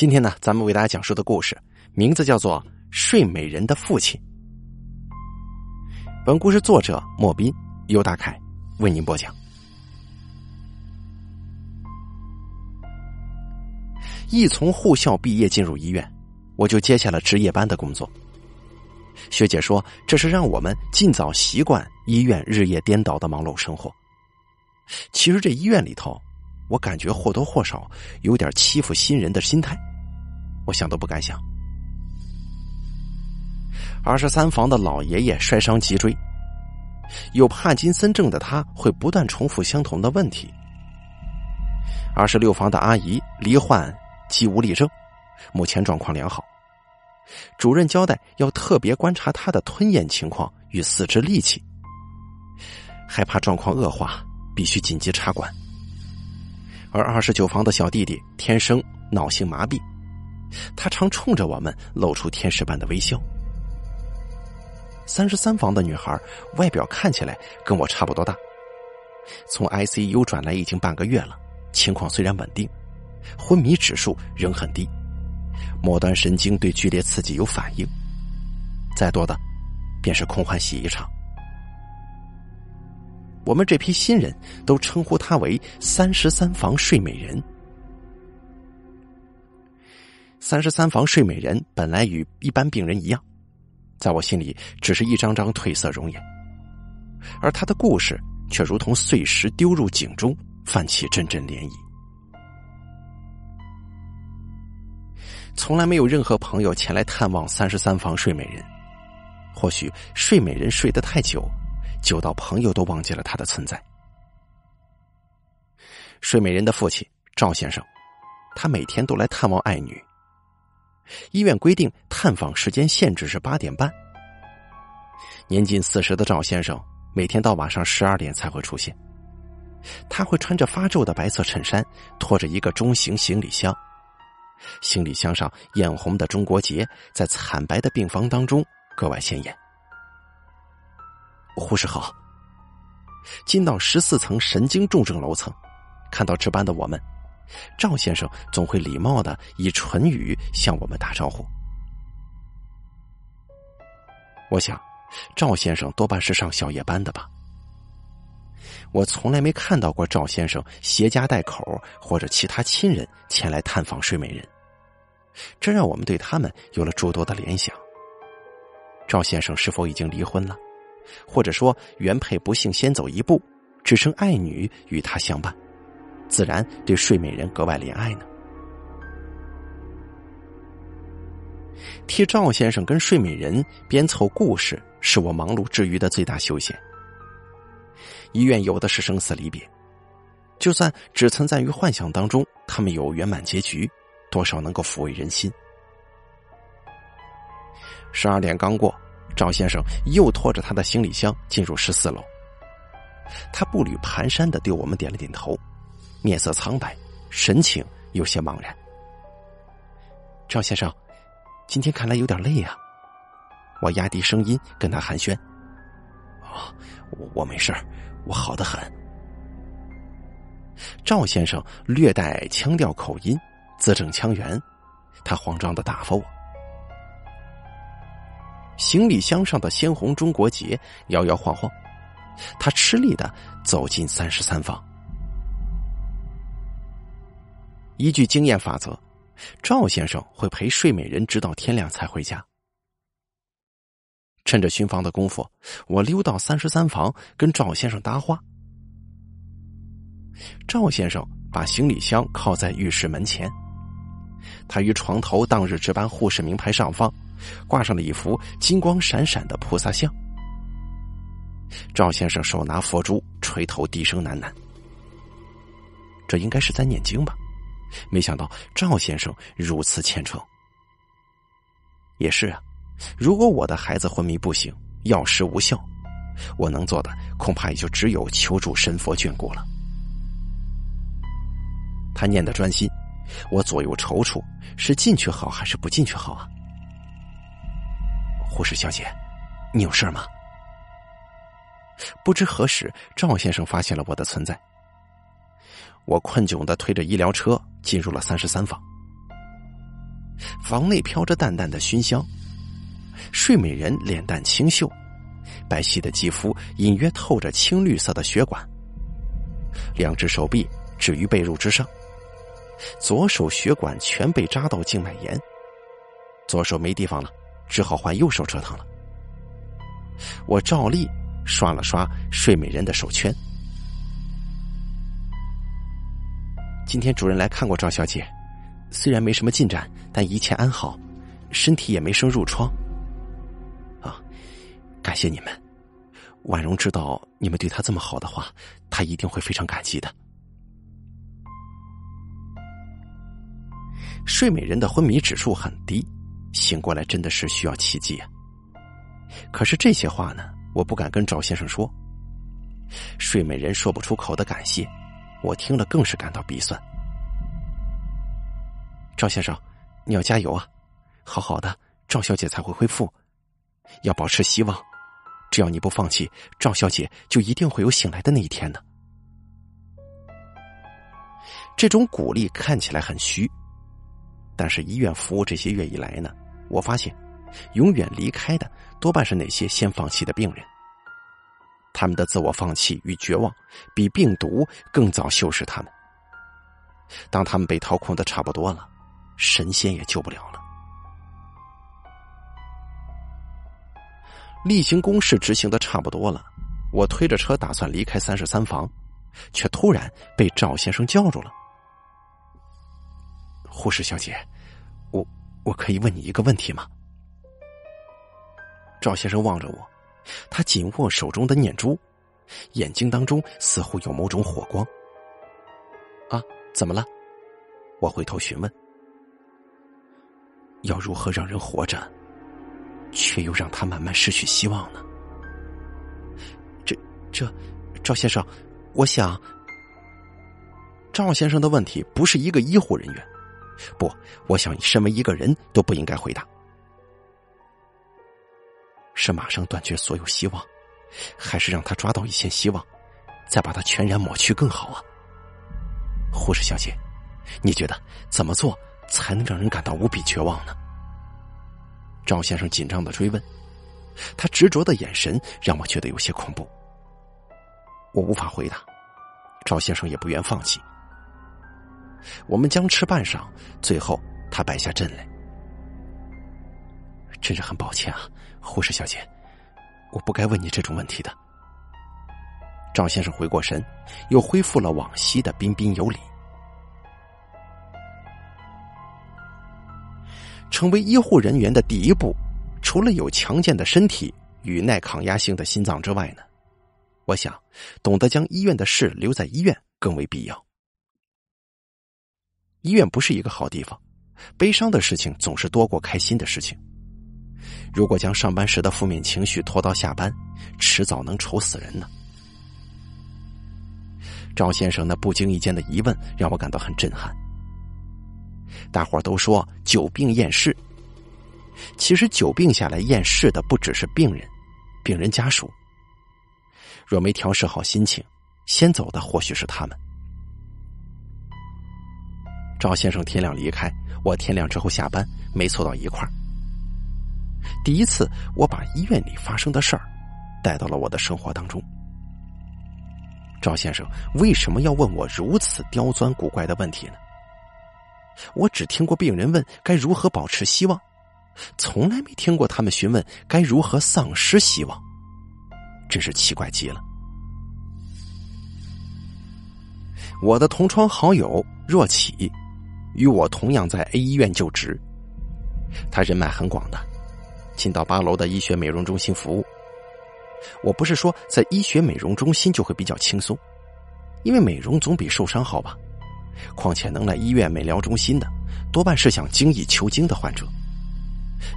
今天呢，咱们为大家讲述的故事名字叫做《睡美人的父亲》。本故事作者莫斌、尤大凯为您播讲。一从护校毕业进入医院，我就接下了值夜班的工作。学姐说，这是让我们尽早习惯医院日夜颠倒的忙碌生活。其实这医院里头。我感觉或多或少有点欺负新人的心态，我想都不敢想。二十三房的老爷爷摔伤脊椎，有帕金森症的他会不断重复相同的问题。二十六房的阿姨罹患肌无力症，目前状况良好。主任交代要特别观察他的吞咽情况与四肢力气，害怕状况恶化，必须紧急插管。而二十九房的小弟弟天生脑性麻痹，他常冲着我们露出天使般的微笑。三十三房的女孩外表看起来跟我差不多大，从 ICU 转来已经半个月了，情况虽然稳定，昏迷指数仍很低，末端神经对剧烈刺激有反应，再多的便是空欢喜一场。我们这批新人都称呼她为“三十三房睡美人”。三十三房睡美人本来与一般病人一样，在我心里只是一张张褪色容颜，而她的故事却如同碎石丢入井中，泛起阵阵涟漪。从来没有任何朋友前来探望三十三房睡美人，或许睡美人睡得太久。久到朋友都忘记了他的存在。睡美人的父亲赵先生，他每天都来探望爱女。医院规定探访时间限制是八点半。年近四十的赵先生每天到晚上十二点才会出现。他会穿着发皱的白色衬衫，拖着一个中型行李箱，行李箱上艳红的中国结在惨白的病房当中格外显眼。护士好。进到十四层神经重症楼层，看到值班的我们，赵先生总会礼貌的以唇语向我们打招呼。我想，赵先生多半是上小夜班的吧。我从来没看到过赵先生携家带口或者其他亲人前来探访睡美人，这让我们对他们有了诸多的联想。赵先生是否已经离婚了？或者说原配不幸先走一步，只剩爱女与他相伴，自然对睡美人格外怜爱呢。替赵先生跟睡美人编凑故事，是我忙碌之余的最大休闲。医院有的是生死离别，就算只存在于幻想当中，他们有圆满结局，多少能够抚慰人心。十二点刚过。赵先生又拖着他的行李箱进入十四楼，他步履蹒跚的对我们点了点头，面色苍白，神情有些茫然。赵先生，今天看来有点累啊。我压低声音跟他寒暄：“哦，我没事我好的很。”赵先生略带腔调口音，字正腔圆，他慌张的打发我。行李箱上的鲜红中国结摇摇晃晃，他吃力的走进三十三房。依据经验法则，赵先生会陪睡美人直到天亮才回家。趁着巡房的功夫，我溜到三十三房跟赵先生搭话。赵先生把行李箱靠在浴室门前，他于床头当日值班护士名牌上方。挂上了一幅金光闪闪的菩萨像。赵先生手拿佛珠，垂头低声喃喃：“这应该是在念经吧？”没想到赵先生如此虔诚。也是啊，如果我的孩子昏迷不醒，药石无效，我能做的恐怕也就只有求助神佛眷顾了。他念的专心，我左右踌躇，是进去好还是不进去好啊？护士小姐，你有事吗？不知何时，赵先生发现了我的存在。我困窘的推着医疗车进入了三十三房。房内飘着淡淡的熏香。睡美人脸蛋清秀，白皙的肌肤隐约透着青绿色的血管。两只手臂置于被褥之上，左手血管全被扎到静脉炎，左手没地方了，只好换右手折腾了。我照例刷了刷睡美人的手圈。今天主人来看过赵小姐，虽然没什么进展，但一切安好，身体也没生褥疮。啊，感谢你们，婉容知道你们对她这么好的话，她一定会非常感激的。睡美人的昏迷指数很低，醒过来真的是需要奇迹啊。可是这些话呢，我不敢跟赵先生说。睡美人说不出口的感谢。我听了更是感到鼻酸。赵先生，你要加油啊！好好的，赵小姐才会恢复。要保持希望，只要你不放弃，赵小姐就一定会有醒来的那一天的。这种鼓励看起来很虚，但是医院服务这些月以来呢，我发现，永远离开的多半是那些先放弃的病人。他们的自我放弃与绝望，比病毒更早锈蚀他们。当他们被掏空的差不多了，神仙也救不了了。例行公事执行的差不多了，我推着车打算离开三十三房，却突然被赵先生叫住了。护士小姐，我我可以问你一个问题吗？赵先生望着我。他紧握手中的念珠，眼睛当中似乎有某种火光。啊，怎么了？我回头询问。要如何让人活着，却又让他慢慢失去希望呢？这这，赵先生，我想，赵先生的问题不是一个医护人员，不，我想身为一个人都不应该回答。是马上断绝所有希望，还是让他抓到一线希望，再把它全然抹去更好啊？护士小姐，你觉得怎么做才能让人感到无比绝望呢？赵先生紧张的追问，他执着的眼神让我觉得有些恐怖。我无法回答，赵先生也不愿放弃。我们僵持半晌，最后他摆下阵来。真是很抱歉啊，护士小姐，我不该问你这种问题的。赵先生回过神，又恢复了往昔的彬彬有礼。成为医护人员的第一步，除了有强健的身体与耐抗压性的心脏之外呢，我想懂得将医院的事留在医院更为必要。医院不是一个好地方，悲伤的事情总是多过开心的事情。如果将上班时的负面情绪拖到下班，迟早能愁死人呢。赵先生那不经意间的疑问让我感到很震撼。大伙儿都说久病厌世，其实久病下来厌世的不只是病人，病人家属。若没调试好心情，先走的或许是他们。赵先生天亮离开，我天亮之后下班，没凑到一块儿。第一次，我把医院里发生的事儿带到了我的生活当中。赵先生为什么要问我如此刁钻古怪的问题呢？我只听过病人问该如何保持希望，从来没听过他们询问该如何丧失希望，真是奇怪极了。我的同窗好友若启，与我同样在 A 医院就职，他人脉很广的。进到八楼的医学美容中心服务。我不是说在医学美容中心就会比较轻松，因为美容总比受伤好吧。况且能来医院美疗中心的，多半是想精益求精的患者。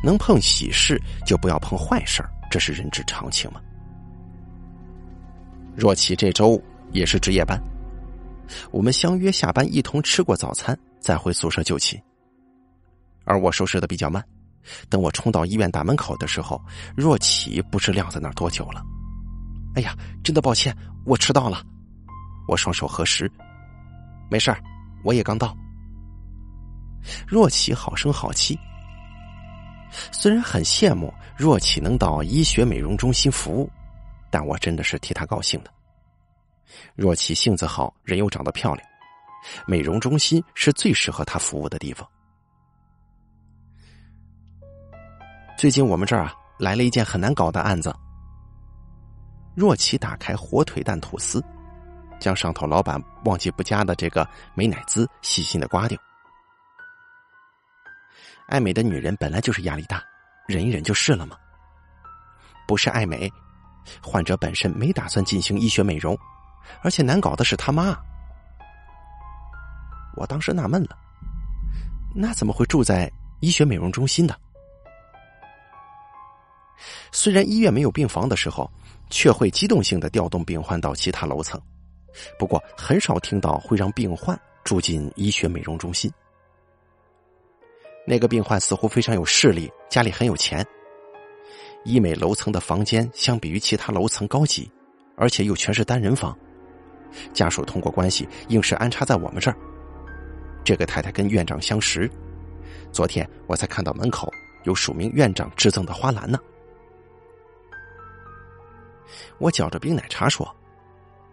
能碰喜事就不要碰坏事这是人之常情嘛。若琪这周也是值夜班，我们相约下班一同吃过早餐，再回宿舍就寝。而我收拾的比较慢。等我冲到医院大门口的时候，若琪不知晾在那儿多久了。哎呀，真的抱歉，我迟到了。我双手合十，没事儿，我也刚到。若琪好声好气，虽然很羡慕若琪能到医学美容中心服务，但我真的是替她高兴的。若琪性子好，人又长得漂亮，美容中心是最适合她服务的地方。最近我们这儿啊来了一件很难搞的案子。若琪打开火腿蛋吐司，将上头老板忘记不加的这个美乃滋细心的刮掉。爱美的女人本来就是压力大，忍一忍就是了嘛？不是爱美，患者本身没打算进行医学美容，而且难搞的是他妈。我当时纳闷了，那怎么会住在医学美容中心的？虽然医院没有病房的时候。却会机动性的调动病患到其他楼层，不过很少听到会让病患住进医学美容中心。那个病患似乎非常有势力，家里很有钱。医美楼层的房间相比于其他楼层高级，而且又全是单人房。家属通过关系硬是安插在我们这儿。这个太太跟院长相识，昨天我才看到门口有署名院长致赠的花篮呢。我嚼着冰奶茶说：“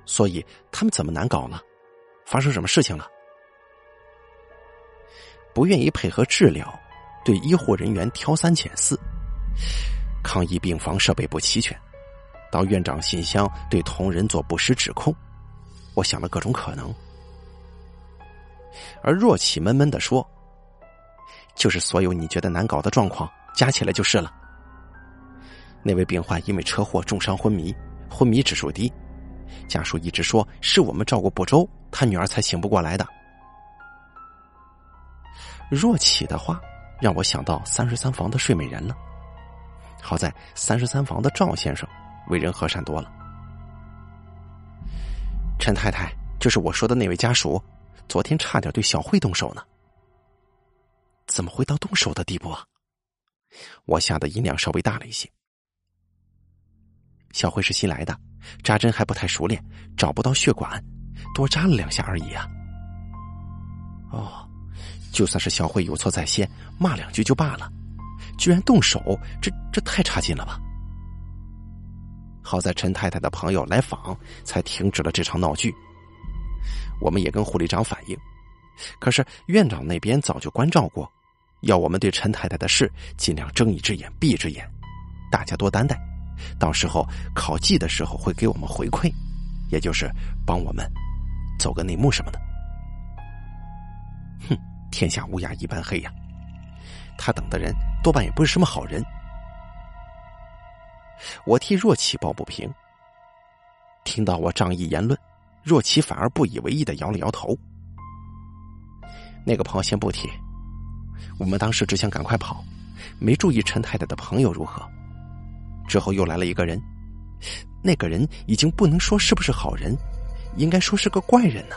所以他们怎么难搞了？发生什么事情了？不愿意配合治疗，对医护人员挑三拣四，抗议病房设备不齐全，到院长信箱对同仁做不实指控。我想了各种可能，而若启闷闷的说：‘就是所有你觉得难搞的状况加起来就是了。’那位病患因为车祸重伤昏迷。”昏迷指数低，家属一直说是我们照顾不周，他女儿才醒不过来的。若启的话让我想到三十三房的睡美人了。好在三十三房的赵先生为人和善多了。陈太太就是我说的那位家属，昨天差点对小慧动手呢。怎么会到动手的地步啊？我吓得音量稍微大了一些。小慧是新来的，扎针还不太熟练，找不到血管，多扎了两下而已啊。哦，就算是小慧有错在先，骂两句就罢了，居然动手，这这太差劲了吧！好在陈太太的朋友来访，才停止了这场闹剧。我们也跟护理长反映，可是院长那边早就关照过，要我们对陈太太的事尽量睁一只眼闭一只眼，大家多担待。到时候考绩的时候会给我们回馈，也就是帮我们走个内幕什么的。哼，天下乌鸦一般黑呀！他等的人多半也不是什么好人。我替若琪抱不平。听到我仗义言论，若琪反而不以为意的摇了摇头。那个朋友先不提，我们当时只想赶快跑，没注意陈太太的朋友如何。之后又来了一个人，那个人已经不能说是不是好人，应该说是个怪人呢。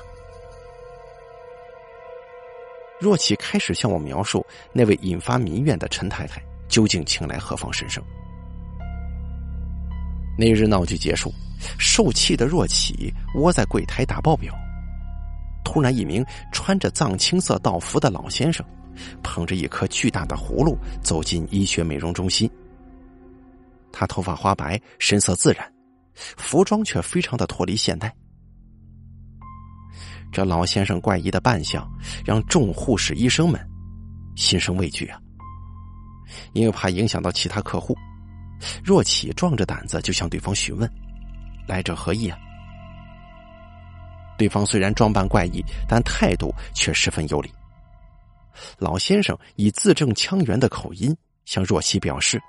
若启开始向我描述那位引发民怨的陈太太究竟请来何方神圣。那日闹剧结束，受气的若启窝在柜台打报表，突然一名穿着藏青色道服的老先生，捧着一颗巨大的葫芦走进医学美容中心。他头发花白，神色自然，服装却非常的脱离现代。这老先生怪异的扮相，让众护士医生们心生畏惧啊！因为怕影响到其他客户，若启壮着胆子就向对方询问：“来者何意啊？”对方虽然装扮怪异，但态度却十分有礼。老先生以字正腔圆的口音向若曦表示：“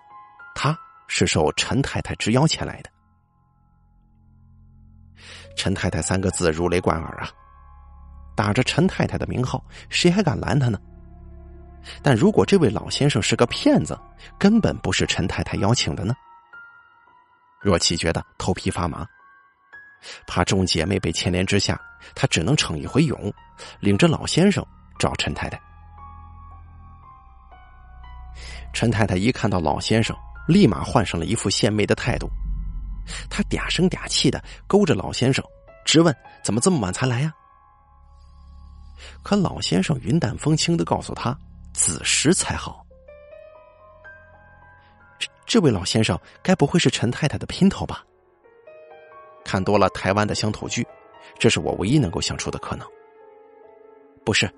他。”是受陈太太之邀前来的。陈太太三个字如雷贯耳啊，打着陈太太的名号，谁还敢拦他呢？但如果这位老先生是个骗子，根本不是陈太太邀请的呢？若琪觉得头皮发麻，怕众姐妹被牵连之下，她只能逞一回勇，领着老先生找陈太太。陈太太一看到老先生。立马换上了一副献媚的态度，他嗲声嗲气的勾着老先生，直问：“怎么这么晚才来呀？”可老先生云淡风轻的告诉他：“子时才好。”这位老先生该不会是陈太太的姘头吧？看多了台湾的乡土剧，这是我唯一能够想出的可能。不是，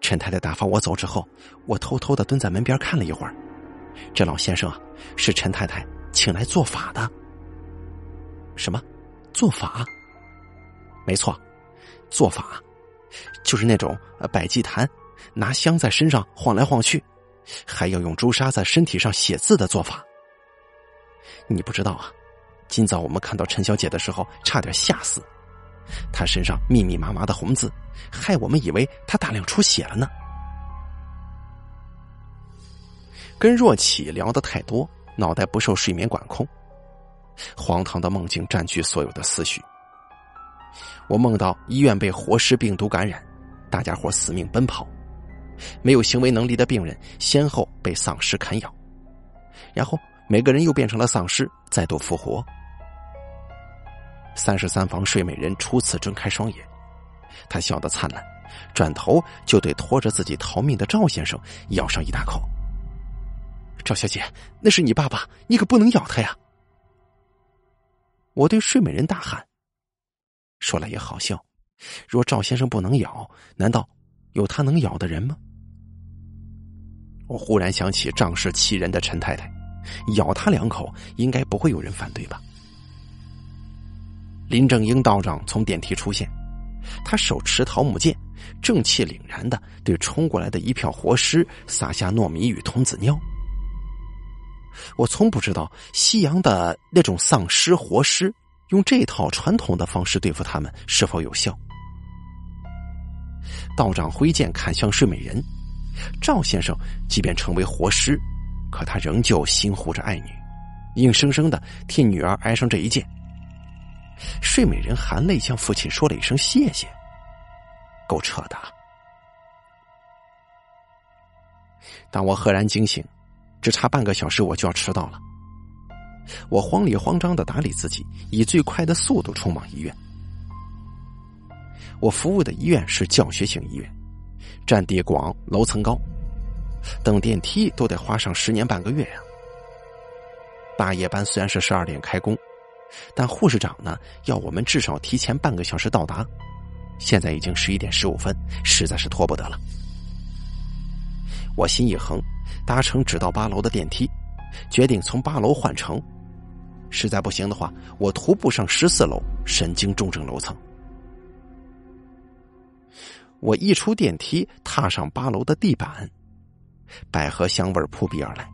陈太太打发我走之后，我偷偷的蹲在门边看了一会儿。这老先生啊，是陈太太请来做法的。什么？做法？没错，做法，就是那种摆祭坛，拿香在身上晃来晃去，还要用朱砂在身体上写字的做法。你不知道啊，今早我们看到陈小姐的时候，差点吓死。她身上密密麻麻的红字，害我们以为她大量出血了呢。跟若启聊得太多，脑袋不受睡眠管控，荒唐的梦境占据所有的思绪。我梦到医院被活尸病毒感染，大家伙死命奔跑，没有行为能力的病人先后被丧尸啃咬，然后每个人又变成了丧尸，再度复活。三十三房睡美人初次睁开双眼，她笑得灿烂，转头就对拖着自己逃命的赵先生咬上一大口。赵小姐，那是你爸爸，你可不能咬他呀！我对睡美人大喊。说来也好笑，若赵先生不能咬，难道有他能咬的人吗？我忽然想起仗势欺人的陈太太，咬他两口，应该不会有人反对吧？林正英道长从电梯出现，他手持桃木剑，正气凛然的对冲过来的一票活尸撒下糯米与童子尿。我从不知道西洋的那种丧尸活尸用这套传统的方式对付他们是否有效。道长挥剑砍向睡美人，赵先生即便成为活尸，可他仍旧心护着爱女，硬生生的替女儿挨上这一剑。睡美人含泪向父亲说了一声谢谢，够扯的。当我赫然惊醒。只差半个小时，我就要迟到了。我慌里慌张的打理自己，以最快的速度冲往医院。我服务的医院是教学型医院，占地广，楼层高，等电梯都得花上十年半个月呀。大夜班虽然是十二点开工，但护士长呢要我们至少提前半个小时到达。现在已经十一点十五分，实在是拖不得了。我心一横。搭乘只到八楼的电梯，决定从八楼换乘。实在不行的话，我徒步上十四楼神经重症楼层。我一出电梯，踏上八楼的地板，百合香味扑鼻而来。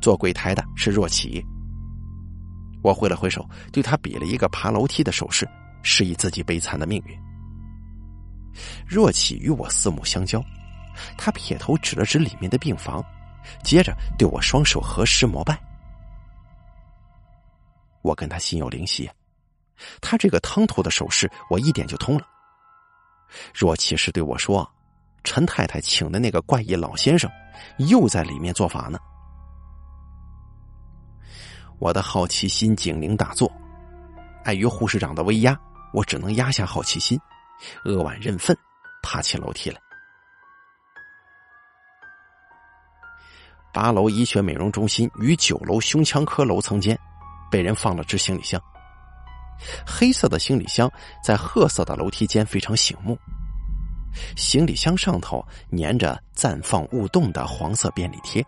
做柜台的是若琪，我挥了挥手，对他比了一个爬楼梯的手势，示意自己悲惨的命运。若琪与我四目相交。他撇头指了指里面的病房，接着对我双手合十膜拜。我跟他心有灵犀，他这个汤头的手势我一点就通了。若其实对我说：“陈太太请的那个怪异老先生，又在里面做法呢。”我的好奇心警铃大作，碍于护士长的威压，我只能压下好奇心，扼腕认份，爬起楼梯来。八楼医学美容中心与九楼胸腔科楼层间，被人放了只行李箱。黑色的行李箱在褐色的楼梯间非常醒目。行李箱上头粘着“暂放勿动”的黄色便利贴。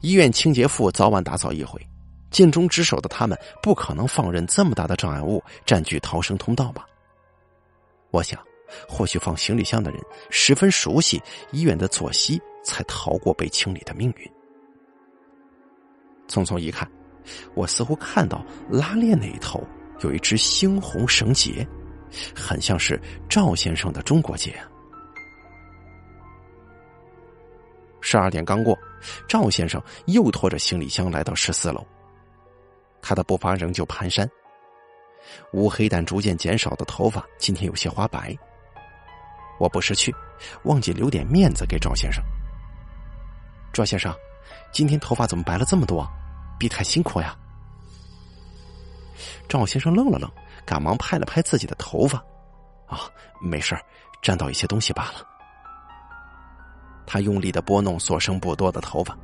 医院清洁妇早晚打扫一回，尽忠职守的他们不可能放任这么大的障碍物占据逃生通道吧？我想。或许放行李箱的人十分熟悉医院的作息，才逃过被清理的命运。匆匆一看，我似乎看到拉链那一头有一只猩红绳结，很像是赵先生的中国结啊。十二点刚过，赵先生又拖着行李箱来到十四楼，他的步伐仍旧蹒跚，乌黑但逐渐减少的头发今天有些花白。我不识趣，忘记留点面子给赵先生。赵先生，今天头发怎么白了这么多？别太辛苦呀。赵先生愣了愣，赶忙拍了拍自己的头发：“啊，没事沾到一些东西罢了。”他用力的拨弄所剩不多的头发，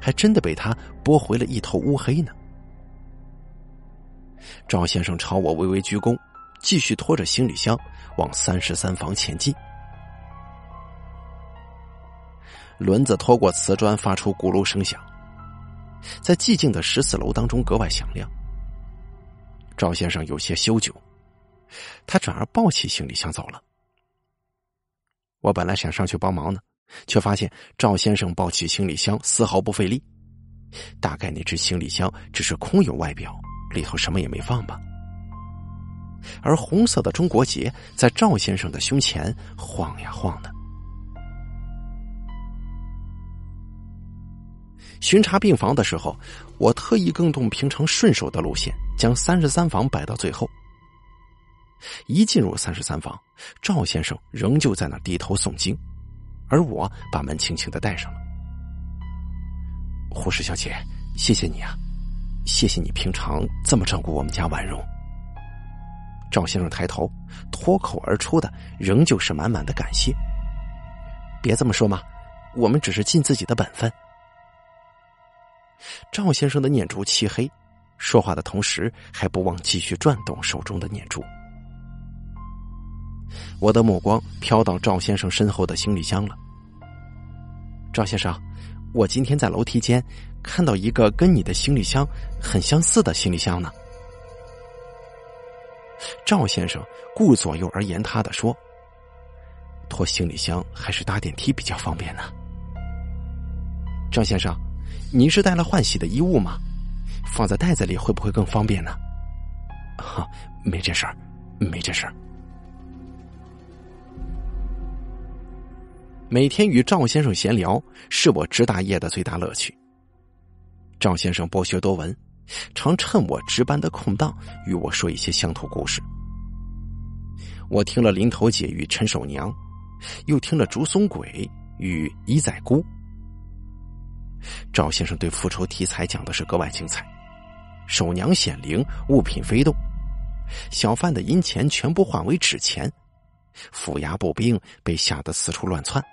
还真的被他拨回了一头乌黑呢。赵先生朝我微微鞠躬，继续拖着行李箱往三十三房前进。轮子拖过瓷砖，发出咕噜声响，在寂静的十四楼当中格外响亮。赵先生有些羞疚，他转而抱起行李箱走了。我本来想上去帮忙呢，却发现赵先生抱起行李箱丝毫不费力，大概那只行李箱只是空有外表，里头什么也没放吧。而红色的中国结在赵先生的胸前晃呀晃的。巡查病房的时候，我特意更动平常顺手的路线，将三十三房摆到最后。一进入三十三房，赵先生仍旧在那低头诵经，而我把门轻轻的带上了。护士小姐，谢谢你啊，谢谢你平常这么照顾我们家婉容。赵先生抬头，脱口而出的仍旧是满满的感谢。别这么说嘛，我们只是尽自己的本分。赵先生的念珠漆黑，说话的同时还不忘继续转动手中的念珠。我的目光飘到赵先生身后的行李箱了。赵先生，我今天在楼梯间看到一个跟你的行李箱很相似的行李箱呢。赵先生顾左右而言他的说：“拖行李箱还是搭电梯比较方便呢。”赵先生。您是带了换洗的衣物吗？放在袋子里会不会更方便呢？哈，没这事儿，没这事儿。每天与赵先生闲聊是我值大夜的最大乐趣。赵先生博学多闻，常趁我值班的空档与我说一些乡土故事。我听了林头姐与陈守娘，又听了竹松鬼与一仔姑。赵先生对复仇题材讲的是格外精彩，守娘显灵，物品飞动，小贩的银钱全部换为纸钱，府衙步兵被吓得四处乱窜，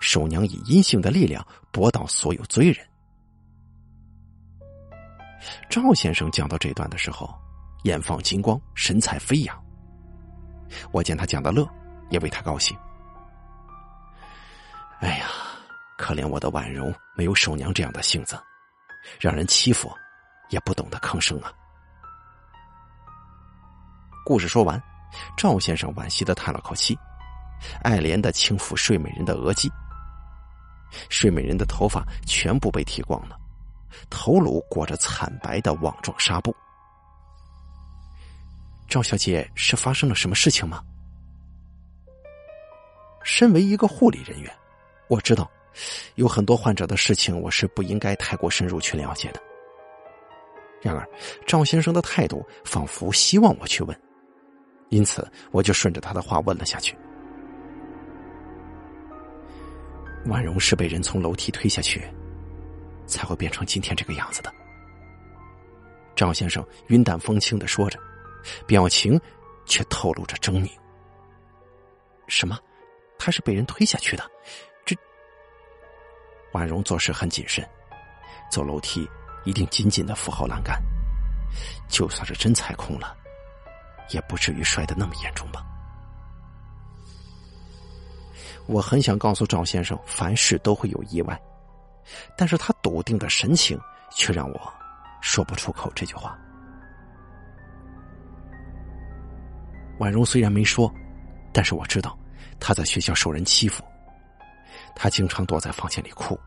守娘以阴性的力量驳倒所有罪人。赵先生讲到这段的时候，眼放金光，神采飞扬。我见他讲的乐，也为他高兴。哎呀！可怜我的婉容，没有守娘这样的性子，让人欺负，也不懂得吭声啊。故事说完，赵先生惋惜的叹了口气，爱怜的轻抚睡美人的额际。睡美人的头发全部被剃光了，头颅裹着惨白的网状纱布。赵小姐是发生了什么事情吗？身为一个护理人员，我知道。有很多患者的事情，我是不应该太过深入去了解的。然而，赵先生的态度仿佛希望我去问，因此我就顺着他的话问了下去。婉容是被人从楼梯推下去，才会变成今天这个样子的。赵先生云淡风轻的说着，表情却透露着狰狞。什么？他是被人推下去的？这婉容做事很谨慎，走楼梯一定紧紧的扶好栏杆。就算是真踩空了，也不至于摔得那么严重吧。我很想告诉赵先生，凡事都会有意外，但是他笃定的神情却让我说不出口这句话。婉容虽然没说，但是我知道她在学校受人欺负。他经常躲在房间里哭，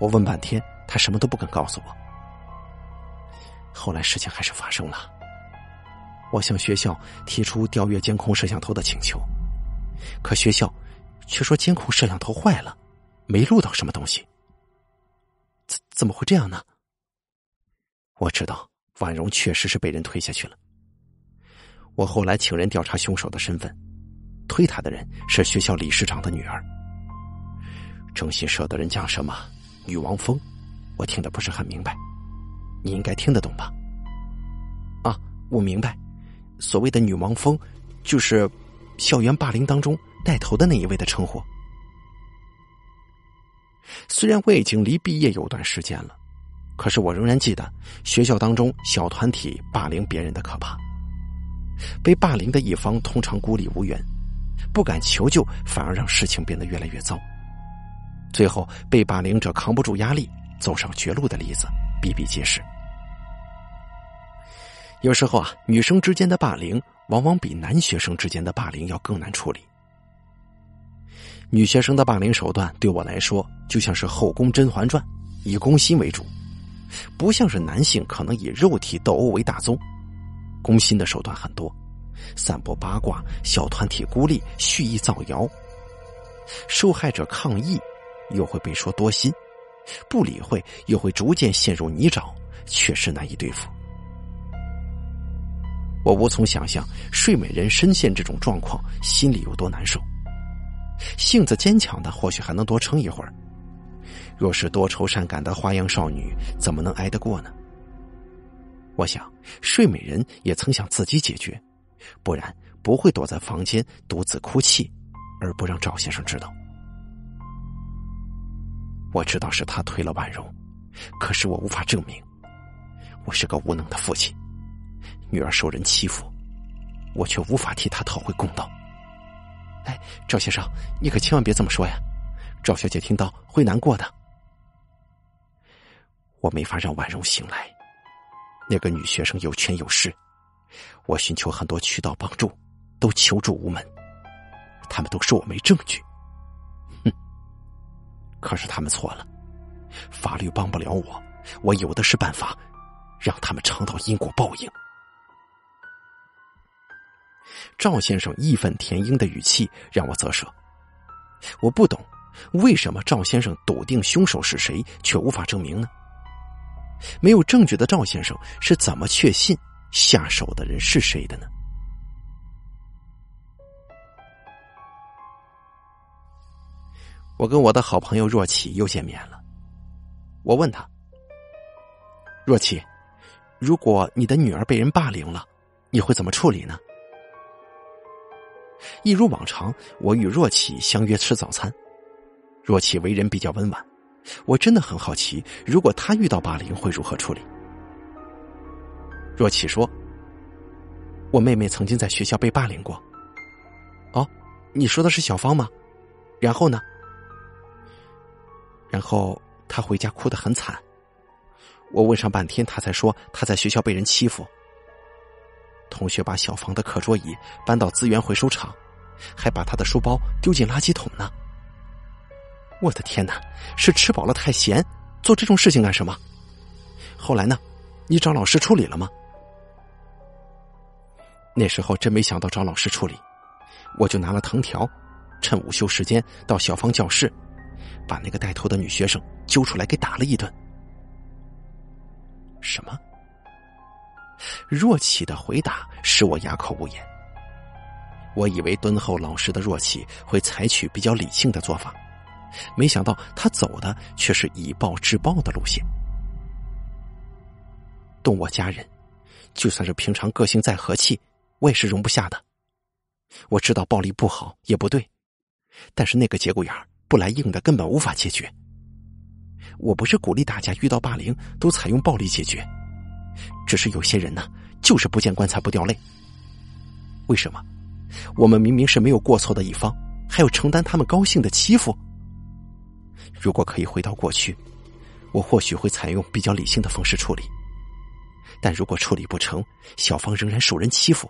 我问半天，他什么都不肯告诉我。后来事情还是发生了，我向学校提出调阅监控摄像头的请求，可学校却说监控摄像头坏了，没录到什么东西。怎怎么会这样呢？我知道婉容确实是被人推下去了。我后来请人调查凶手的身份，推他的人是学校理事长的女儿。征信社的人讲什么？女王峰，我听得不是很明白，你应该听得懂吧？啊，我明白，所谓的女王峰，就是校园霸凌当中带头的那一位的称呼。虽然我已经离毕业有段时间了，可是我仍然记得学校当中小团体霸凌别人的可怕。被霸凌的一方通常孤立无援，不敢求救，反而让事情变得越来越糟。最后被霸凌者扛不住压力，走上绝路的例子比比皆是。有时候啊，女生之间的霸凌往往比男学生之间的霸凌要更难处理。女学生的霸凌手段对我来说就像是后宫《甄嬛传》，以攻心为主，不像是男性可能以肉体斗殴为大宗。攻心的手段很多，散播八卦、小团体孤立、蓄意造谣。受害者抗议，又会被说多心；不理会，又会逐渐陷入泥沼，确实难以对付。我无从想象睡美人深陷这种状况，心里有多难受。性子坚强的或许还能多撑一会儿，若是多愁善感的花样少女，怎么能挨得过呢？我想，睡美人也曾想自己解决，不然不会躲在房间独自哭泣，而不让赵先生知道。我知道是他推了婉容，可是我无法证明。我是个无能的父亲，女儿受人欺负，我却无法替她讨回公道。赵先生，你可千万别这么说呀！赵小姐听到会难过的。我没法让婉容醒来。那个女学生有权有势，我寻求很多渠道帮助，都求助无门。他们都说我没证据。哼！可是他们错了，法律帮不了我，我有的是办法，让他们尝到因果报应。赵先生义愤填膺的语气让我啧舌。我不懂，为什么赵先生笃定凶手是谁，却无法证明呢？没有证据的赵先生是怎么确信下手的人是谁的呢？我跟我的好朋友若琪又见面了。我问他：“若琪，如果你的女儿被人霸凌了，你会怎么处理呢？”一如往常，我与若琪相约吃早餐。若琪为人比较温婉，我真的很好奇，如果她遇到霸凌会如何处理。若琪说：“我妹妹曾经在学校被霸凌过。”哦，你说的是小芳吗？然后呢？然后她回家哭得很惨。我问上半天，她才说她在学校被人欺负。同学把小芳的课桌椅搬到资源回收厂，还把她的书包丢进垃圾桶呢。我的天哪，是吃饱了太闲，做这种事情干什么？后来呢？你找老师处理了吗？那时候真没想到找老师处理，我就拿了藤条，趁午休时间到小芳教室，把那个带头的女学生揪出来给打了一顿。什么？若琪的回答使我哑口无言。我以为敦厚老实的若琪会采取比较理性的做法，没想到他走的却是以暴制暴的路线。动我家人，就算是平常个性再和气，我也是容不下的。我知道暴力不好也不对，但是那个节骨眼不来硬的，根本无法解决。我不是鼓励大家遇到霸凌都采用暴力解决。只是有些人呢，就是不见棺材不掉泪。为什么？我们明明是没有过错的一方，还要承担他们高兴的欺负？如果可以回到过去，我或许会采用比较理性的方式处理。但如果处理不成，小芳仍然受人欺负，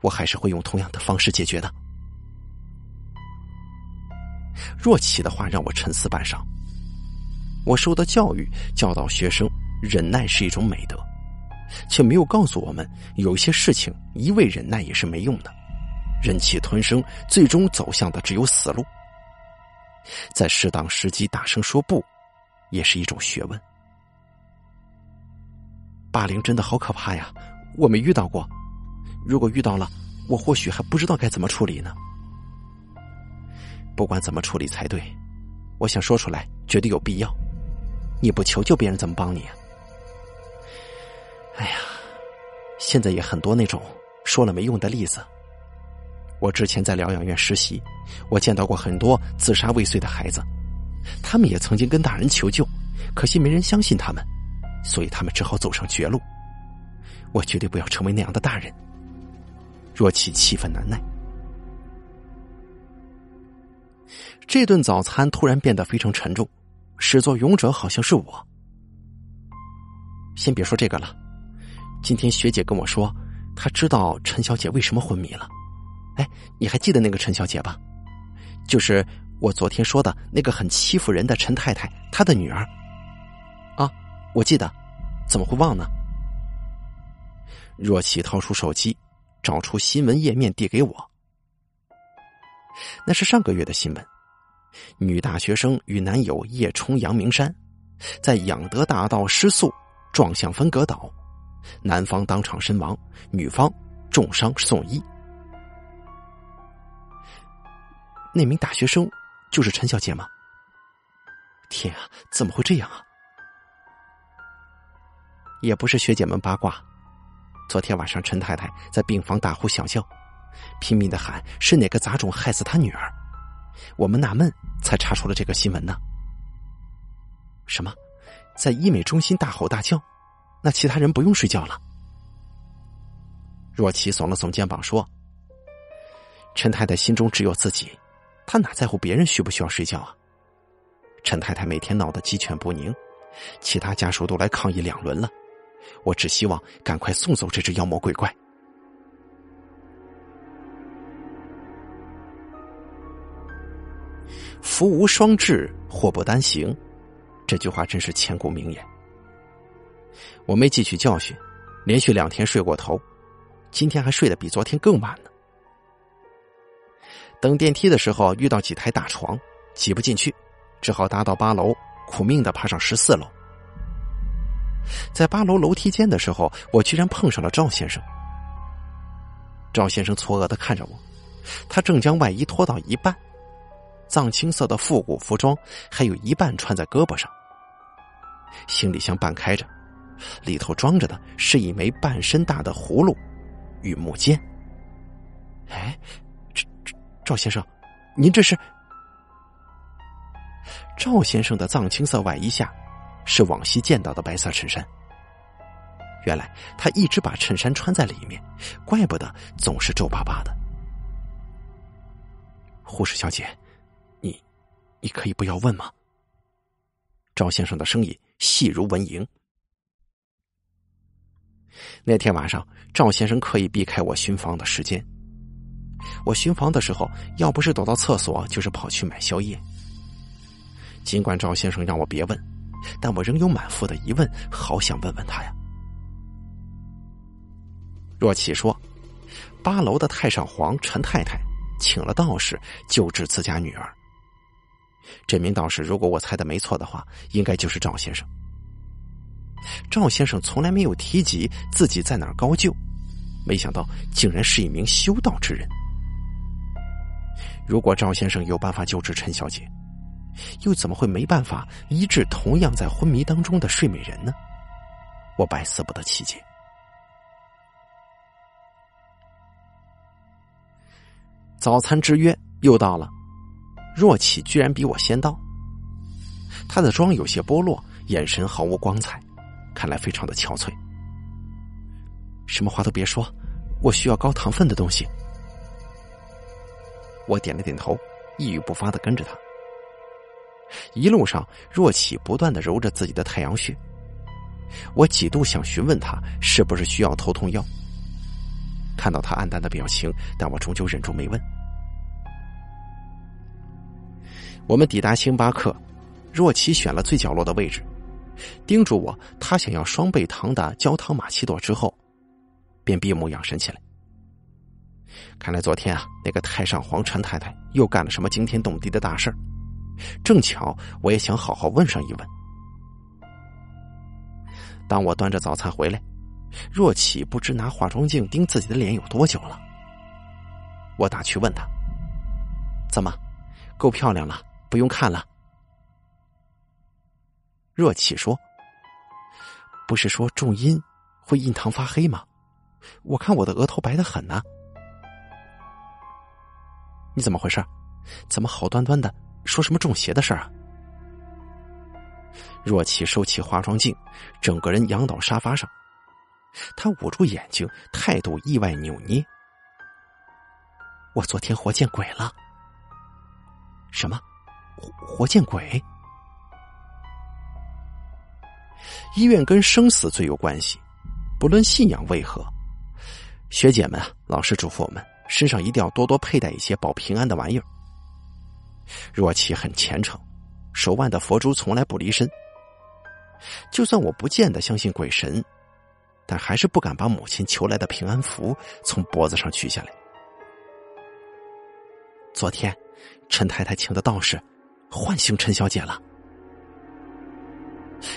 我还是会用同样的方式解决的。若琪的话让我沉思半晌。我受的教育教导学生，忍耐是一种美德。却没有告诉我们，有些事情一味忍耐也是没用的，忍气吞声，最终走向的只有死路。在适当时机大声说不，也是一种学问。霸凌真的好可怕呀！我没遇到过，如果遇到了，我或许还不知道该怎么处理呢。不管怎么处理才对，我想说出来，绝对有必要。你不求救，别人怎么帮你啊？哎呀，现在也很多那种说了没用的例子。我之前在疗养院实习，我见到过很多自杀未遂的孩子，他们也曾经跟大人求救，可惜没人相信他们，所以他们只好走上绝路。我绝对不要成为那样的大人。若琪气愤难耐。这顿早餐突然变得非常沉重，始作俑者好像是我。先别说这个了，今天学姐跟我说，她知道陈小姐为什么昏迷了。哎，你还记得那个陈小姐吧？就是我昨天说的那个很欺负人的陈太太，她的女儿。啊，我记得，怎么会忘呢？若琪掏出手机，找出新闻页面递给我。那是上个月的新闻：女大学生与男友叶冲阳明山，在养德大道失速撞向分隔岛，男方当场身亡，女方重伤送医。那名大学生就是陈小姐吗？天啊，怎么会这样啊？也不是学姐们八卦。昨天晚上，陈太太在病房大呼小叫，拼命的喊是哪个杂种害死她女儿。我们纳闷，才查出了这个新闻呢。什么，在医美中心大吼大叫？那其他人不用睡觉了？若琪耸了耸肩膀说：“陈太太心中只有自己。”她哪在乎别人需不需要睡觉啊？陈太太每天闹得鸡犬不宁，其他家属都来抗议两轮了。我只希望赶快送走这只妖魔鬼怪。福无双至，祸不单行，这句话真是千古名言。我没汲取教训，连续两天睡过头，今天还睡得比昨天更晚呢。等电梯的时候，遇到几台大床，挤不进去，只好搭到八楼，苦命的爬上十四楼。在八楼楼梯间的时候，我居然碰上了赵先生。赵先生错愕的看着我，他正将外衣脱到一半，藏青色的复古服装还有一半穿在胳膊上。行李箱半开着，里头装着的是一枚半身大的葫芦与木剑。哎。赵先生，您这是？赵先生的藏青色外衣下，是往昔见到的白色衬衫。原来他一直把衬衫穿在里面，怪不得总是皱巴巴的。护士小姐，你，你可以不要问吗？赵先生的声音细如蚊蝇。那天晚上，赵先生刻意避开我巡房的时间。我巡房的时候，要不是躲到厕所，就是跑去买宵夜。尽管赵先生让我别问，但我仍有满腹的疑问，好想问问他呀。若琪说，八楼的太上皇陈太太请了道士救治自家女儿。这名道士，如果我猜的没错的话，应该就是赵先生。赵先生从来没有提及自己在哪儿高就，没想到竟然是一名修道之人。如果赵先生有办法救治陈小姐，又怎么会没办法医治同样在昏迷当中的睡美人呢？我百思不得其解。早餐之约又到了，若启居然比我先到。他的妆有些剥落，眼神毫无光彩，看来非常的憔悴。什么话都别说，我需要高糖分的东西。我点了点头，一语不发的跟着他。一路上，若启不断的揉着自己的太阳穴。我几度想询问他是不是需要头痛药。看到他黯淡的表情，但我终究忍住没问。我们抵达星巴克，若琪选了最角落的位置，叮嘱我他想要双倍糖的焦糖玛奇朵之后，便闭目养神起来。看来昨天啊，那个太上皇陈太太又干了什么惊天动地的大事正巧，我也想好好问上一问。当我端着早餐回来，若启不知拿化妆镜盯自己的脸有多久了。我打趣问他：“怎么，够漂亮了，不用看了？”若琪说：“不是说重阴会印堂发黑吗？我看我的额头白的很呢。”你怎么回事？怎么好端端的说什么中邪的事儿啊？若琪收起化妆镜，整个人仰倒沙发上，他捂住眼睛，态度意外扭捏。我昨天活见鬼了。什么？活活见鬼？医院跟生死最有关系，不论信仰为何，学姐们老师嘱咐我们，身上一定要多多佩戴一些保平安的玩意儿。若琪很虔诚，手腕的佛珠从来不离身。就算我不见得相信鬼神，但还是不敢把母亲求来的平安符从脖子上取下来。昨天，陈太太请的道士唤醒陈小姐了。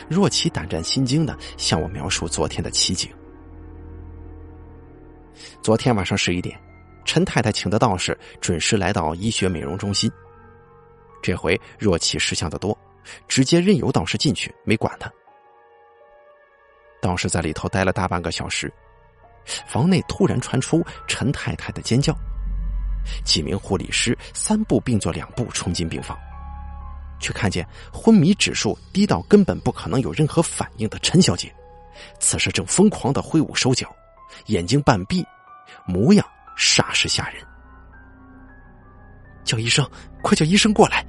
若琪胆战心惊的向我描述昨天的奇景。昨天晚上十一点，陈太太请的道士准时来到医学美容中心。这回若琪识相的多，直接任由道士进去，没管他。道士在里头待了大半个小时，房内突然传出陈太太的尖叫，几名护理师三步并作两步冲进病房，却看见昏迷指数低到根本不可能有任何反应的陈小姐，此时正疯狂的挥舞手脚，眼睛半闭，模样煞是吓人。叫医生，快叫医生过来！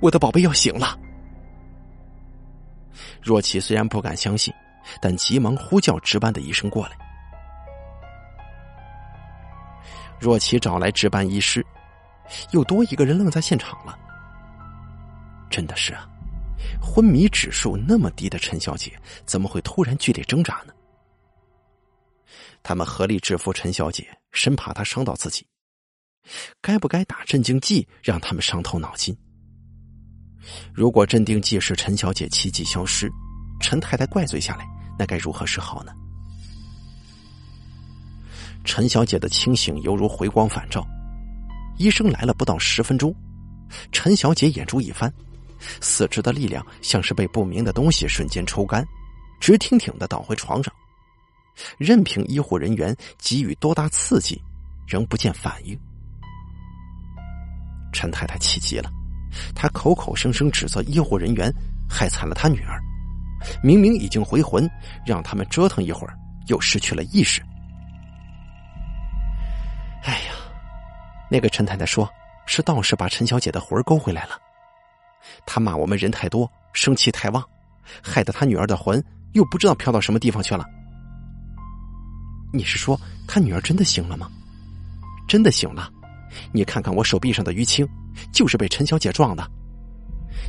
我的宝贝要醒了。若琪虽然不敢相信，但急忙呼叫值班的医生过来。若琪找来值班医师，又多一个人愣在现场了。真的是啊，昏迷指数那么低的陈小姐，怎么会突然剧烈挣扎呢？他们合力制服陈小姐，生怕她伤到自己。该不该打镇静剂，让他们伤透脑筋？如果镇定剂使陈小姐奇迹消失，陈太太怪罪下来，那该如何是好呢？陈小姐的清醒犹如回光返照，医生来了不到十分钟，陈小姐眼珠一翻，四肢的力量像是被不明的东西瞬间抽干，直挺挺的倒回床上，任凭医护人员给予多大刺激，仍不见反应。陈太太气急了，她口口声声指责医护人员害惨了她女儿，明明已经回魂，让他们折腾一会儿，又失去了意识。哎呀，那个陈太太说是道士把陈小姐的魂勾回来了，他骂我们人太多，生气太旺，害得他女儿的魂又不知道飘到什么地方去了。你是说他女儿真的醒了吗？真的醒了？你看看我手臂上的淤青，就是被陈小姐撞的。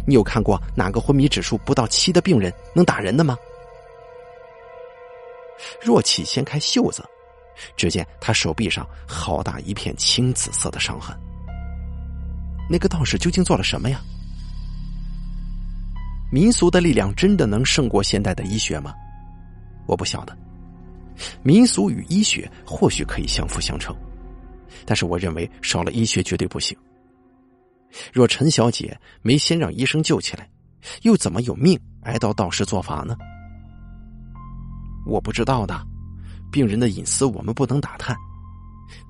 你有看过哪个昏迷指数不到七的病人能打人的吗？若启掀开袖子，只见他手臂上好大一片青紫色的伤痕。那个道士究竟做了什么呀？民俗的力量真的能胜过现代的医学吗？我不晓得。民俗与医学或许可以相辅相成。但是我认为少了医学绝对不行。若陈小姐没先让医生救起来，又怎么有命挨到道士做法呢？我不知道的，病人的隐私我们不能打探。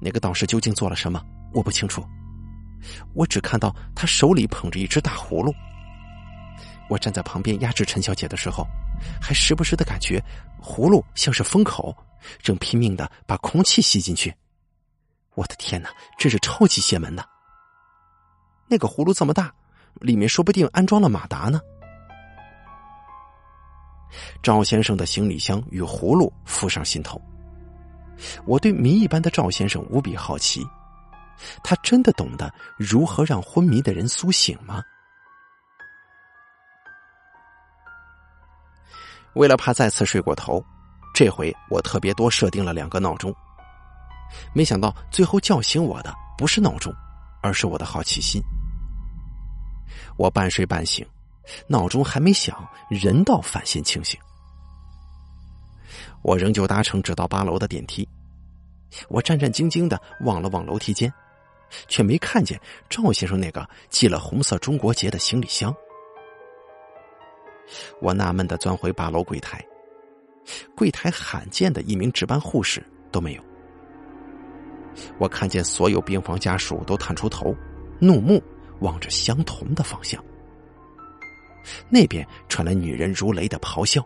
那个道士究竟做了什么，我不清楚。我只看到他手里捧着一只大葫芦。我站在旁边压制陈小姐的时候，还时不时的感觉葫芦像是封口，正拼命的把空气吸进去。我的天哪，真是超级邪门的！那个葫芦这么大，里面说不定安装了马达呢。赵先生的行李箱与葫芦浮上心头，我对谜一般的赵先生无比好奇，他真的懂得如何让昏迷的人苏醒吗？为了怕再次睡过头，这回我特别多设定了两个闹钟。没想到最后叫醒我的不是闹钟，而是我的好奇心。我半睡半醒，闹钟还没响，人倒反先清醒。我仍旧搭乘直到八楼的电梯，我战战兢兢的望了望楼梯间，却没看见赵先生那个系了红色中国结的行李箱。我纳闷的钻回八楼柜台，柜台罕见的一名值班护士都没有。我看见所有病房家属都探出头，怒目望着相同的方向。那边传来女人如雷的咆哮。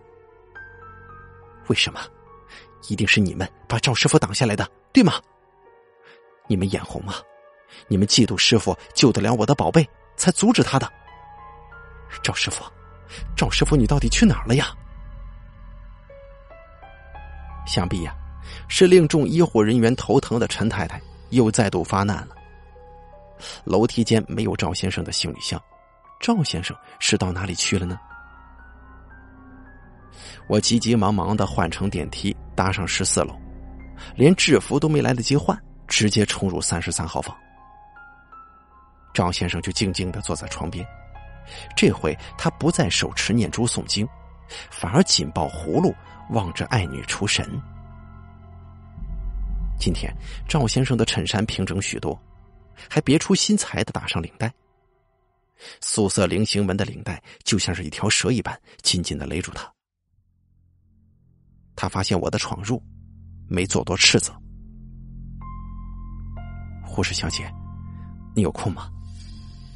为什么？一定是你们把赵师傅挡下来的，对吗？你们眼红吗？你们嫉妒师傅救得了我的宝贝，才阻止他的。赵师傅，赵师傅，你到底去哪儿了呀？想必呀，是令众医护人员头疼的陈太太又再度发难了。楼梯间没有赵先生的行李箱，赵先生是到哪里去了呢？我急急忙忙的换乘电梯，搭上十四楼，连制服都没来得及换，直接冲入三十三号房。赵先生就静静的坐在床边，这回他不再手持念珠诵经，反而紧抱葫芦，望着爱女出神。今天赵先生的衬衫平整许多，还别出心裁的打上领带。素色菱形纹的领带就像是一条蛇一般，紧紧的勒住他。他发现我的闯入，没做多斥责。护士小姐，你有空吗？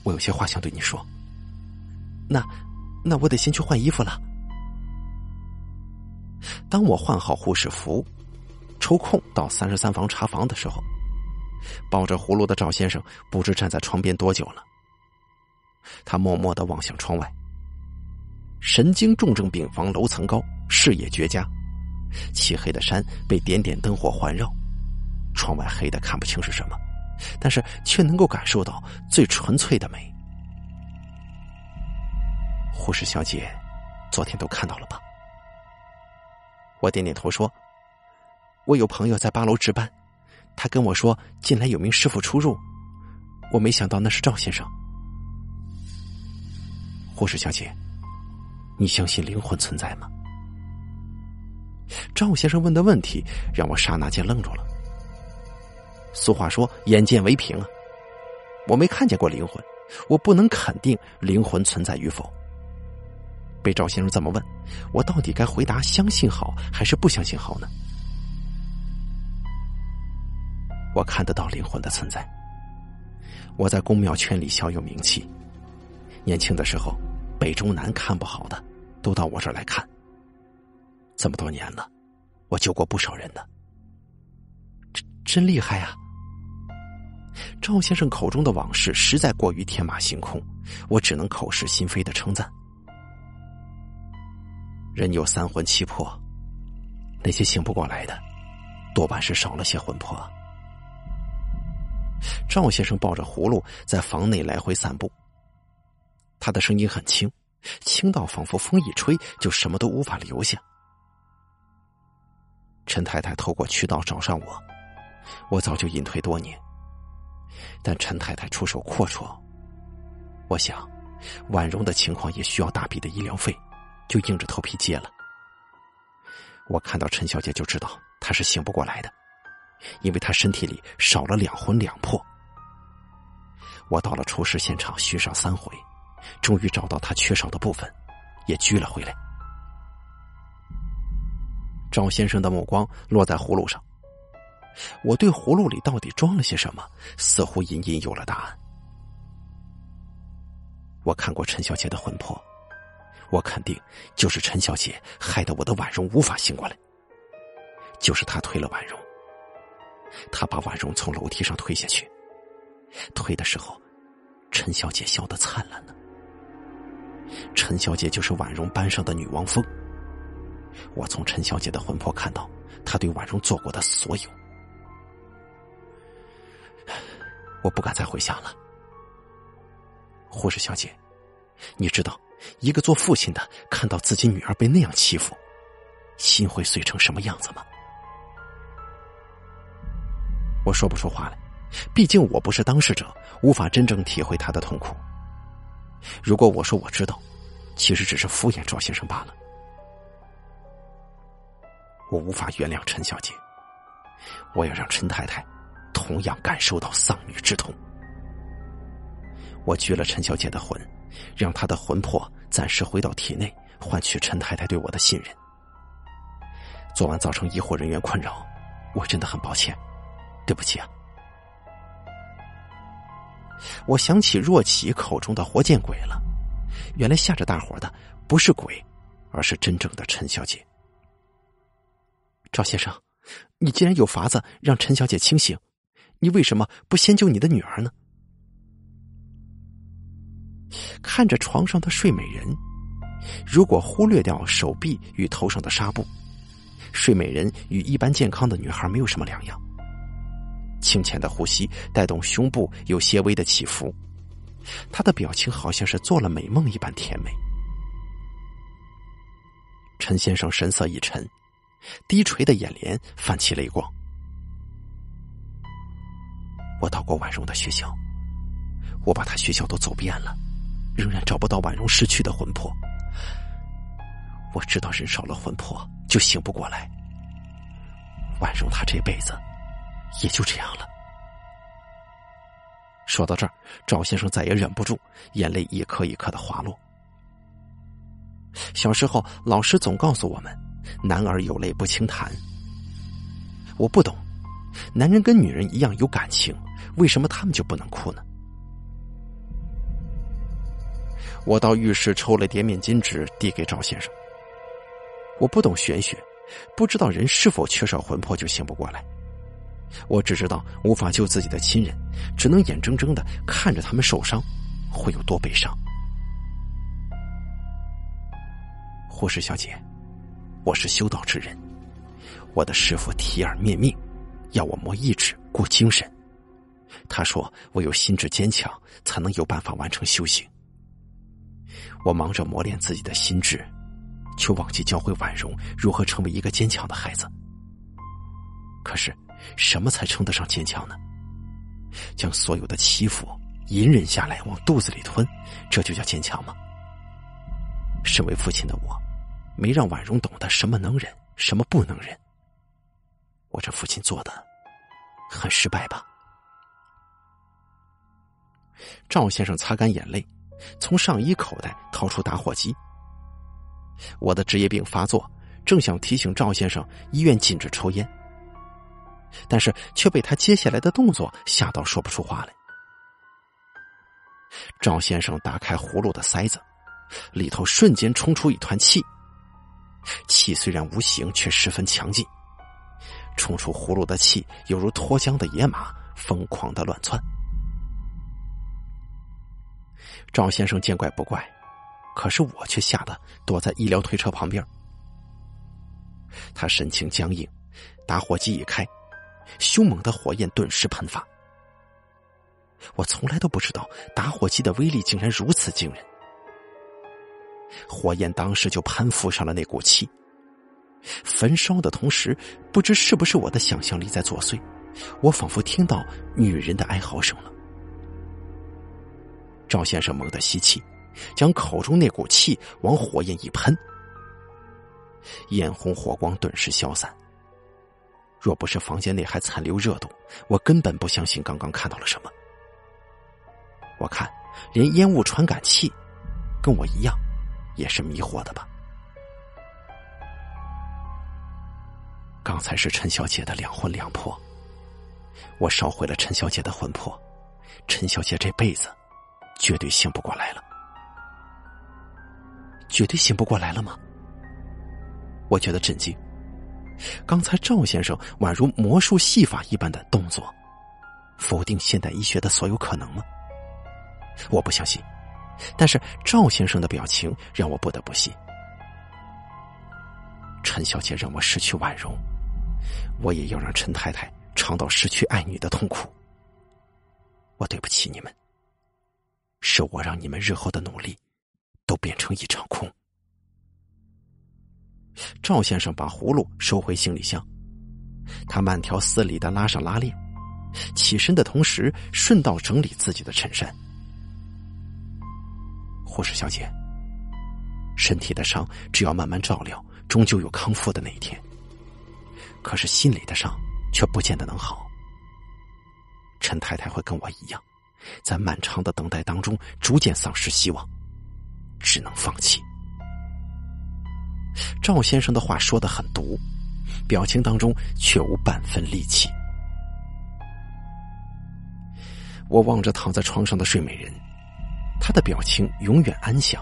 我有些话想对你说。那，那我得先去换衣服了。当我换好护士服，抽空到三十三房查房的时候，抱着葫芦的赵先生不知站在床边多久了。他默默的望向窗外。神经重症病房楼层高，视野绝佳。漆黑的山被点点灯火环绕，窗外黑的看不清是什么，但是却能够感受到最纯粹的美。护士小姐，昨天都看到了吧？我点点头说：“我有朋友在八楼值班，他跟我说近来有名师傅出入，我没想到那是赵先生。”护士小姐，你相信灵魂存在吗？赵先生问的问题让我刹那间愣住了。俗话说“眼见为凭”啊，我没看见过灵魂，我不能肯定灵魂存在与否。被赵先生这么问，我到底该回答相信好还是不相信好呢？我看得到灵魂的存在。我在宫庙圈里小有名气，年轻的时候，北中南看不好的都到我这儿来看。这么多年了，我救过不少人的，真真厉害啊！赵先生口中的往事实在过于天马行空，我只能口是心非的称赞。人有三魂七魄，那些醒不过来的，多半是少了些魂魄。赵先生抱着葫芦在房内来回散步，他的声音很轻，轻到仿佛风一吹就什么都无法留下。陈太太透过渠道找上我，我早就隐退多年。但陈太太出手阔绰，我想，婉容的情况也需要大笔的医疗费，就硬着头皮接了。我看到陈小姐就知道她是醒不过来的，因为她身体里少了两魂两魄。我到了出事现场巡上三回，终于找到她缺少的部分，也拘了回来。赵先生的目光落在葫芦上，我对葫芦里到底装了些什么，似乎隐隐有了答案。我看过陈小姐的魂魄，我肯定就是陈小姐害得我的婉容无法醒过来，就是她推了婉容，她把婉容从楼梯上推下去，推的时候，陈小姐笑得灿烂呢。陈小姐就是婉容班上的女王蜂。我从陈小姐的魂魄看到，她对婉容做过的所有，我不敢再回想了。护士小姐，你知道一个做父亲的看到自己女儿被那样欺负，心会碎成什么样子吗？我说不出话来，毕竟我不是当事者，无法真正体会她的痛苦。如果我说我知道，其实只是敷衍赵先生罢了。我无法原谅陈小姐，我要让陈太太同样感受到丧女之痛。我拘了陈小姐的魂，让她的魂魄暂时回到体内，换取陈太太对我的信任。昨晚造成医护人员困扰，我真的很抱歉，对不起啊！我想起若琪口中的活见鬼了，原来吓着大伙的不是鬼，而是真正的陈小姐。赵先生，你既然有法子让陈小姐清醒，你为什么不先救你的女儿呢？看着床上的睡美人，如果忽略掉手臂与头上的纱布，睡美人与一般健康的女孩没有什么两样。轻浅的呼吸带动胸部有些微的起伏，她的表情好像是做了美梦一般甜美。陈先生神色一沉，低垂的眼帘泛起泪光。我到过婉容的学校，我把她学校都走遍了。仍然找不到婉容失去的魂魄。我知道人少了魂魄就醒不过来。婉容她这辈子也就这样了。说到这儿，赵先生再也忍不住，眼泪一颗一颗的滑落。小时候，老师总告诉我们：“男儿有泪不轻弹。”我不懂，男人跟女人一样有感情，为什么他们就不能哭呢？我到浴室抽了叠面巾纸，递给赵先生。我不懂玄学，不知道人是否缺少魂魄就醒不过来。我只知道无法救自己的亲人，只能眼睁睁的看着他们受伤，会有多悲伤。护士小姐，我是修道之人，我的师傅提耳灭命，要我磨意志、过精神。他说，我有心智坚强，才能有办法完成修行。我忙着磨练自己的心智，却忘记教会婉容如何成为一个坚强的孩子。可是，什么才称得上坚强呢？将所有的欺负隐忍下来，往肚子里吞，这就叫坚强吗？身为父亲的我，没让婉容懂得什么能忍，什么不能忍。我这父亲做的很失败吧？赵先生擦干眼泪。从上衣口袋掏出打火机。我的职业病发作，正想提醒赵先生医院禁止抽烟，但是却被他接下来的动作吓到说不出话来。赵先生打开葫芦的塞子，里头瞬间冲出一团气，气虽然无形，却十分强劲。冲出葫芦的气犹如脱缰的野马，疯狂的乱窜。赵先生见怪不怪，可是我却吓得躲在医疗推车旁边。他神情僵硬，打火机一开，凶猛的火焰顿时喷发。我从来都不知道打火机的威力竟然如此惊人。火焰当时就攀附上了那股气，焚烧的同时，不知是不是我的想象力在作祟，我仿佛听到女人的哀嚎声了。赵先生猛地吸气，将口中那股气往火焰一喷，眼红火光顿时消散。若不是房间内还残留热度，我根本不相信刚刚看到了什么。我看，连烟雾传感器，跟我一样，也是迷惑的吧。刚才是陈小姐的两魂两魄，我烧毁了陈小姐的魂魄，陈小姐这辈子。绝对醒不过来了，绝对醒不过来了吗？我觉得震惊。刚才赵先生宛如魔术戏法一般的动作，否定现代医学的所有可能吗？我不相信。但是赵先生的表情让我不得不信。陈小姐让我失去婉容，我也要让陈太太尝到失去爱女的痛苦。我对不起你们。是我让你们日后的努力都变成一场空。赵先生把葫芦收回行李箱，他慢条斯理的拉上拉链，起身的同时顺道整理自己的衬衫。护士小姐，身体的伤只要慢慢照料，终究有康复的那一天。可是心里的伤却不见得能好。陈太太会跟我一样。在漫长的等待当中，逐渐丧失希望，只能放弃。赵先生的话说的很毒，表情当中却无半分戾气。我望着躺在床上的睡美人，她的表情永远安详。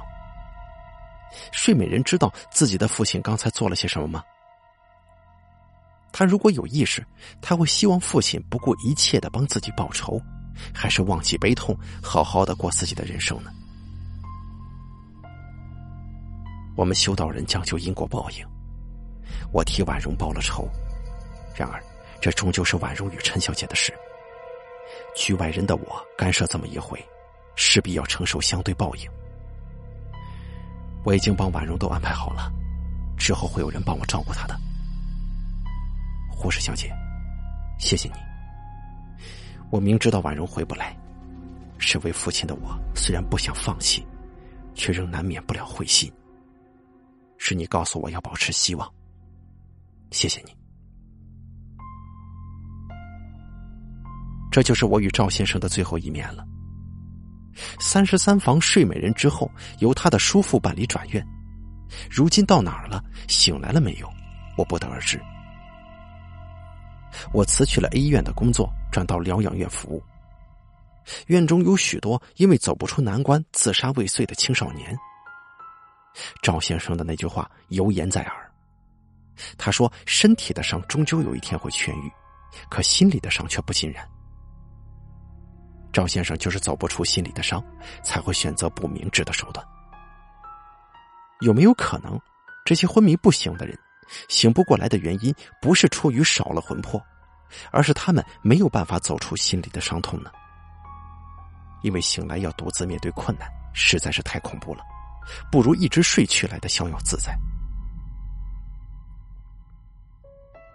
睡美人知道自己的父亲刚才做了些什么吗？他如果有意识，他会希望父亲不顾一切的帮自己报仇，还是忘记悲痛，好好的过自己的人生呢？我们修道人讲究因果报应，我替婉容报了仇，然而这终究是婉容与陈小姐的事。局外人的我干涉这么一回，势必要承受相对报应。我已经帮婉容都安排好了，之后会有人帮我照顾她的。护士小姐，谢谢你。我明知道婉容回不来，身为父亲的我虽然不想放弃，却仍难免不了灰心。是你告诉我要保持希望，谢谢你。这就是我与赵先生的最后一面了。三十三房睡美人之后，由他的叔父办理转院，如今到哪儿了？醒来了没有？我不得而知。我辞去了 A 医院的工作，转到疗养院服务。院中有许多因为走不出难关自杀未遂的青少年。赵先生的那句话犹言在耳，他说：“身体的伤终究有一天会痊愈，可心里的伤却不尽然。”赵先生就是走不出心里的伤，才会选择不明智的手段。有没有可能，这些昏迷不醒的人，醒不过来的原因不是出于少了魂魄，而是他们没有办法走出心里的伤痛呢？因为醒来要独自面对困难，实在是太恐怖了，不如一直睡去来的逍遥自在。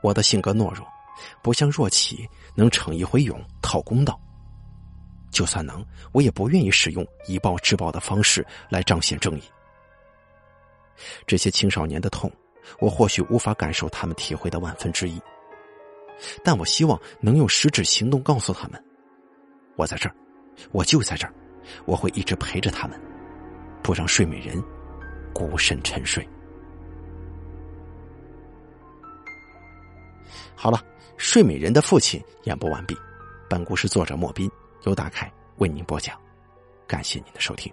我的性格懦弱，不像若启能逞一回勇讨公道。就算能，我也不愿意使用以暴制暴的方式来彰显正义。这些青少年的痛，我或许无法感受他们体会的万分之一，但我希望能用实质行动告诉他们：我在这儿，我就在这儿，我会一直陪着他们，不让睡美人孤身沉睡。好了，睡美人的父亲演播完毕，本故事作者莫斌。由大凯为您播讲，感谢您的收听。